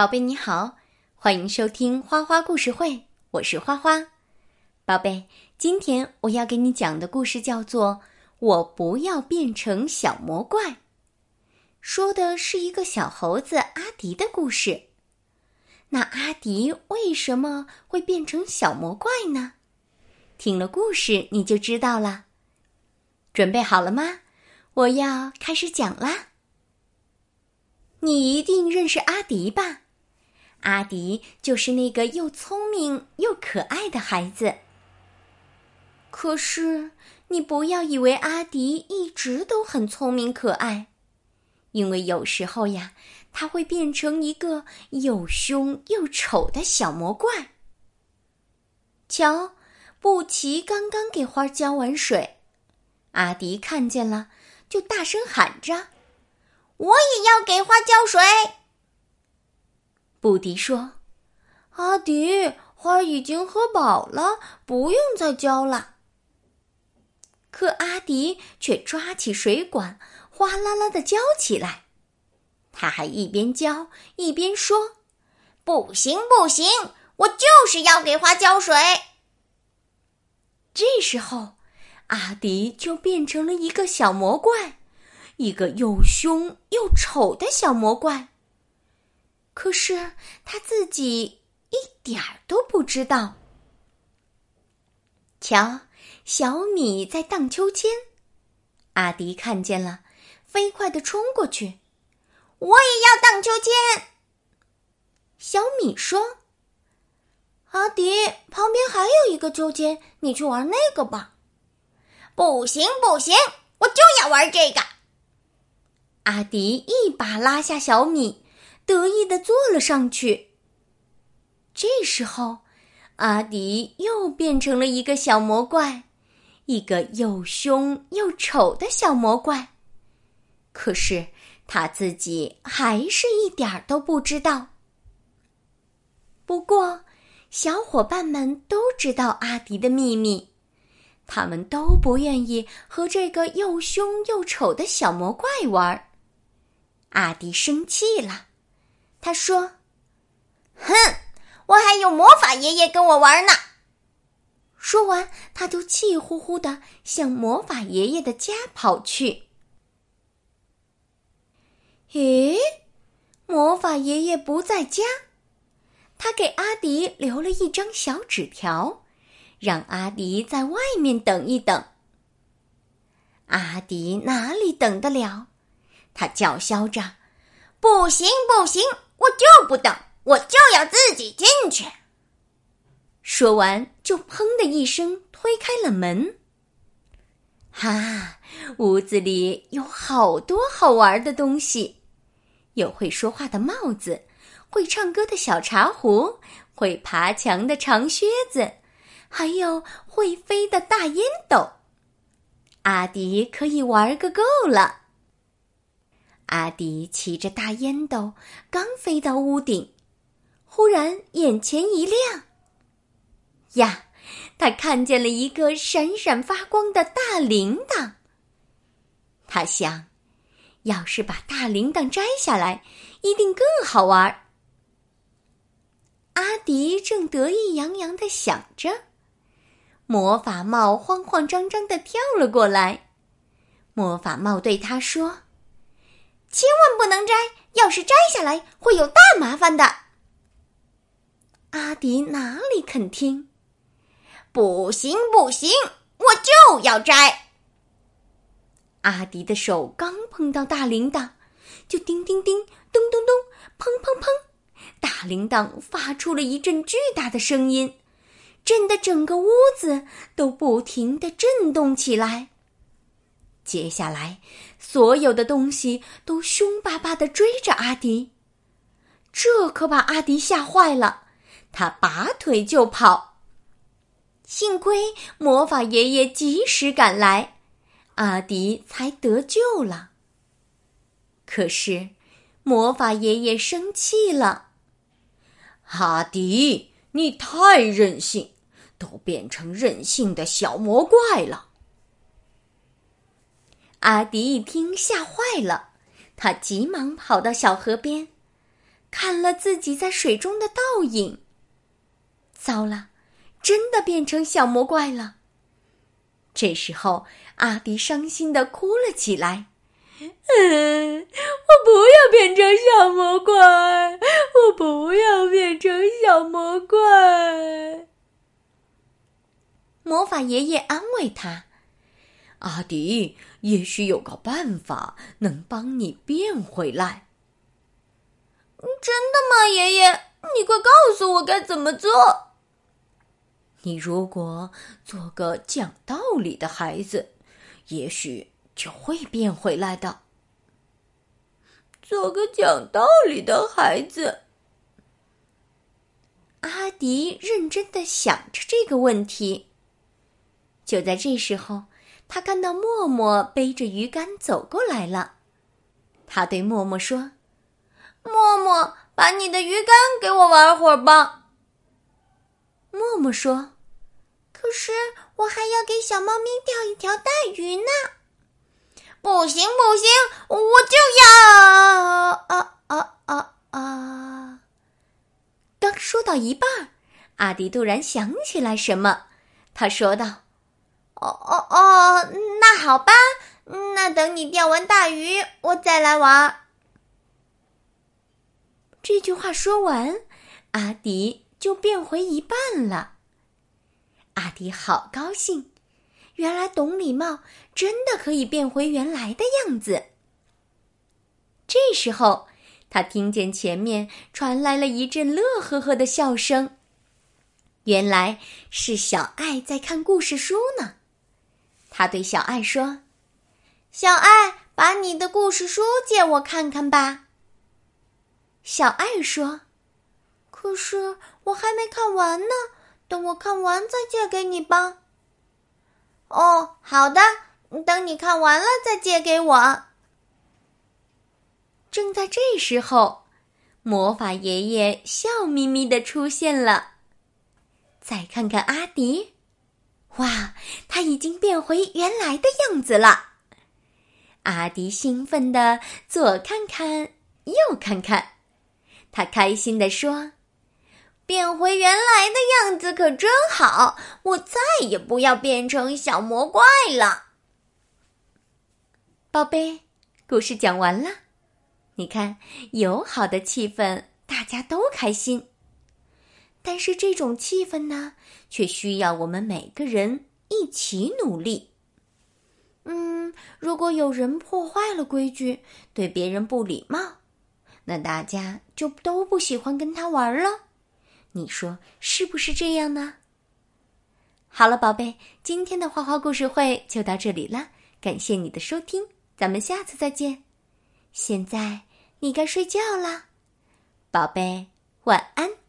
宝贝你好，欢迎收听花花故事会，我是花花。宝贝，今天我要给你讲的故事叫做《我不要变成小魔怪》，说的是一个小猴子阿迪的故事。那阿迪为什么会变成小魔怪呢？听了故事你就知道了。准备好了吗？我要开始讲啦。你一定认识阿迪吧？阿迪就是那个又聪明又可爱的孩子。可是你不要以为阿迪一直都很聪明可爱，因为有时候呀，他会变成一个又凶又丑的小魔怪。瞧，布奇刚刚给花浇完水，阿迪看见了，就大声喊着。我也要给花浇水。布迪说：“阿迪，花已经喝饱了，不用再浇了。”可阿迪却抓起水管，哗啦啦的浇起来。他还一边浇一边说：“不行，不行，我就是要给花浇水。”这时候，阿迪就变成了一个小魔怪。一个又凶又丑的小魔怪。可是他自己一点儿都不知道。瞧，小米在荡秋千，阿迪看见了，飞快的冲过去。我也要荡秋千。小米说：“阿迪，旁边还有一个秋千，你去玩那个吧。”不行，不行，我就要玩这个。阿迪一把拉下小米，得意的坐了上去。这时候，阿迪又变成了一个小魔怪，一个又凶又丑的小魔怪。可是他自己还是一点儿都不知道。不过，小伙伴们都知道阿迪的秘密，他们都不愿意和这个又凶又丑的小魔怪玩。阿迪生气了，他说：“哼，我还有魔法爷爷跟我玩呢。”说完，他就气呼呼的向魔法爷爷的家跑去。咦，魔法爷爷不在家，他给阿迪留了一张小纸条，让阿迪在外面等一等。阿迪哪里等得了？他叫嚣着：“不行，不行，我就不等，我就要自己进去。”说完，就砰的一声推开了门。哈，屋子里有好多好玩的东西，有会说话的帽子，会唱歌的小茶壶，会爬墙的长靴子，还有会飞的大烟斗。阿迪可以玩个够了。阿迪骑着大烟斗，刚飞到屋顶，忽然眼前一亮。呀，他看见了一个闪闪发光的大铃铛。他想，要是把大铃铛摘下来，一定更好玩。阿迪正得意洋洋的想着，魔法帽慌慌张张的跳了过来。魔法帽对他说。千万不能摘，要是摘下来会有大麻烦的。阿迪哪里肯听？不行，不行，我就要摘。阿迪的手刚碰到大铃铛，就叮叮叮，咚咚咚，砰砰砰，大铃铛发出了一阵巨大的声音，震得整个屋子都不停的震动起来。接下来，所有的东西都凶巴巴的追着阿迪，这可把阿迪吓坏了。他拔腿就跑，幸亏魔法爷爷及时赶来，阿迪才得救了。可是，魔法爷爷生气了：“阿迪，你太任性，都变成任性的小魔怪了。”阿迪一听，吓坏了，他急忙跑到小河边，看了自己在水中的倒影。糟了，真的变成小魔怪了。这时候，阿迪伤心的哭了起来。嗯，我不要变成小魔怪，我不要变成小魔怪。魔法爷爷安慰他：“阿迪，也许有个办法能帮你变回来。”真的吗，爷爷？你快告诉我该怎么做。你如果做个讲道理的孩子，也许就会变回来的。做个讲道理的孩子。阿迪认真的想着这个问题。就在这时候，他看到默默背着鱼竿走过来了。他对默默说：“默默，把你的鱼竿给我玩会儿吧。”默默说：“可是我还要给小猫咪钓一条大鱼呢。”不行不行，我就要啊啊啊啊！刚说到一半，阿迪突然想起来什么，他说道：“哦哦哦，那好吧，那等你钓完大鱼，我再来玩。”这句话说完，阿迪。就变回一半了，阿迪好高兴，原来懂礼貌真的可以变回原来的样子。这时候，他听见前面传来了一阵乐呵呵的笑声，原来是小爱在看故事书呢。他对小爱说：“小爱，把你的故事书借我看看吧。”小爱说。可是我还没看完呢，等我看完再借给你吧。哦，好的，等你看完了再借给我。正在这时候，魔法爷爷笑眯眯的出现了。再看看阿迪，哇，他已经变回原来的样子了。阿迪兴奋的左看看右看看，他开心的说。变回原来的样子可真好，我再也不要变成小魔怪了。宝贝，故事讲完了，你看，友好的气氛，大家都开心。但是这种气氛呢，却需要我们每个人一起努力。嗯，如果有人破坏了规矩，对别人不礼貌，那大家就都不喜欢跟他玩了。你说是不是这样呢？好了，宝贝，今天的花花故事会就到这里了，感谢你的收听，咱们下次再见。现在你该睡觉啦，宝贝，晚安。